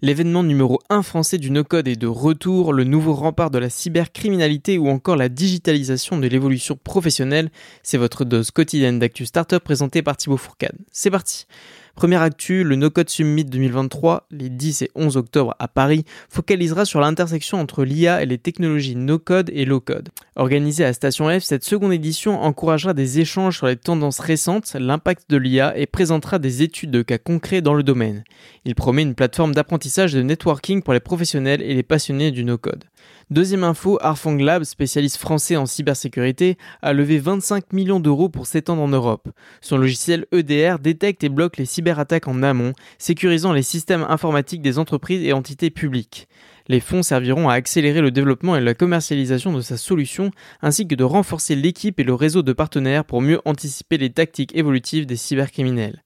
L'événement numéro 1 français du no-code est de retour, le nouveau rempart de la cybercriminalité ou encore la digitalisation de l'évolution professionnelle. C'est votre dose quotidienne d'actu startup présentée par Thibaut Fourcade. C'est parti Première actu, le No Code Summit 2023, les 10 et 11 octobre à Paris, focalisera sur l'intersection entre l'IA et les technologies no code et low code. Organisée à Station F, cette seconde édition encouragera des échanges sur les tendances récentes, l'impact de l'IA et présentera des études de cas concrets dans le domaine. Il promet une plateforme d'apprentissage et de networking pour les professionnels et les passionnés du no code. Deuxième info, Arfang Lab, spécialiste français en cybersécurité, a levé 25 millions d'euros pour s'étendre en Europe. Son logiciel EDR détecte et bloque les cyberattaques en amont, sécurisant les systèmes informatiques des entreprises et entités publiques. Les fonds serviront à accélérer le développement et la commercialisation de sa solution, ainsi que de renforcer l'équipe et le réseau de partenaires pour mieux anticiper les tactiques évolutives des cybercriminels.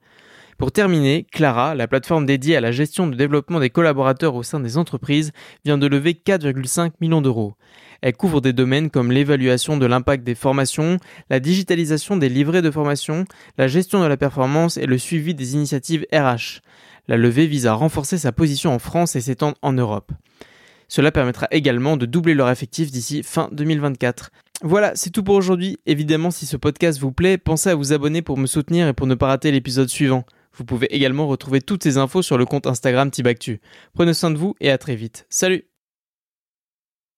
Pour terminer, Clara, la plateforme dédiée à la gestion de développement des collaborateurs au sein des entreprises, vient de lever 4,5 millions d'euros. Elle couvre des domaines comme l'évaluation de l'impact des formations, la digitalisation des livrets de formation, la gestion de la performance et le suivi des initiatives RH. La levée vise à renforcer sa position en France et s'étendre en Europe. Cela permettra également de doubler leur effectif d'ici fin 2024. Voilà, c'est tout pour aujourd'hui. Évidemment, si ce podcast vous plaît, pensez à vous abonner pour me soutenir et pour ne pas rater l'épisode suivant. Vous pouvez également retrouver toutes ces infos sur le compte Instagram Tibactu. Prenez soin de vous et à très vite. Salut